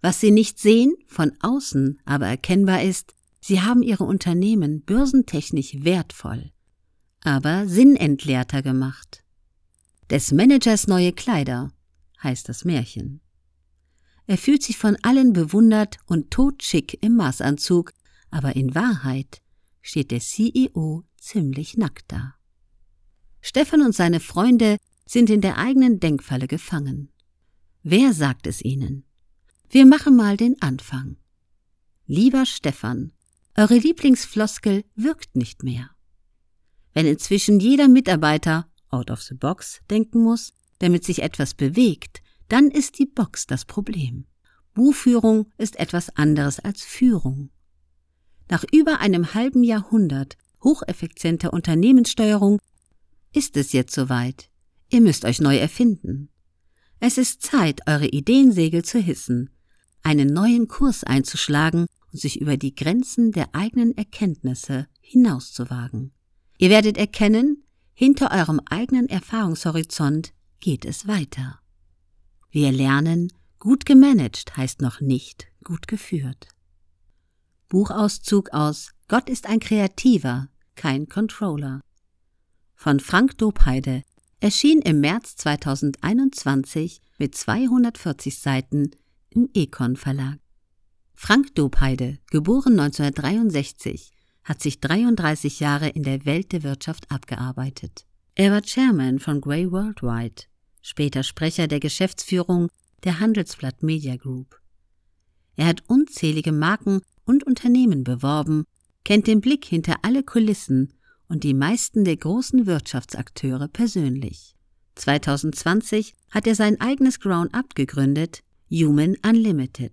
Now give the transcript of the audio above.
Was Sie nicht sehen, von außen aber erkennbar ist, Sie haben Ihre Unternehmen börsentechnisch wertvoll, aber sinnentleerter gemacht. Des Managers neue Kleider heißt das Märchen. Er fühlt sich von allen bewundert und totschick im Maßanzug, aber in Wahrheit steht der CEO ziemlich nackt da. Stefan und seine Freunde sind in der eigenen Denkfalle gefangen. Wer sagt es ihnen? Wir machen mal den Anfang. Lieber Stefan, eure Lieblingsfloskel wirkt nicht mehr. Wenn inzwischen jeder Mitarbeiter out of the box denken muss, damit sich etwas bewegt, dann ist die Box das Problem. Buchführung ist etwas anderes als Führung. Nach über einem halben Jahrhundert hocheffizienter Unternehmenssteuerung ist es jetzt soweit. Ihr müsst euch neu erfinden. Es ist Zeit, eure Ideensegel zu hissen, einen neuen Kurs einzuschlagen und sich über die Grenzen der eigenen Erkenntnisse hinauszuwagen. Ihr werdet erkennen, hinter eurem eigenen Erfahrungshorizont geht es weiter. Wir lernen, gut gemanagt heißt noch nicht gut geführt. Buchauszug aus Gott ist ein Kreativer, kein Controller von Frank Dobheide erschien im März 2021 mit 240 Seiten im Econ Verlag. Frank Dobheide, geboren 1963, hat sich 33 Jahre in der Welt der Wirtschaft abgearbeitet. Er war Chairman von Grey Worldwide, später Sprecher der Geschäftsführung der Handelsblatt Media Group. Er hat unzählige Marken und Unternehmen beworben, kennt den Blick hinter alle Kulissen und die meisten der großen Wirtschaftsakteure persönlich. 2020 hat er sein eigenes Ground-up gegründet, Human Unlimited.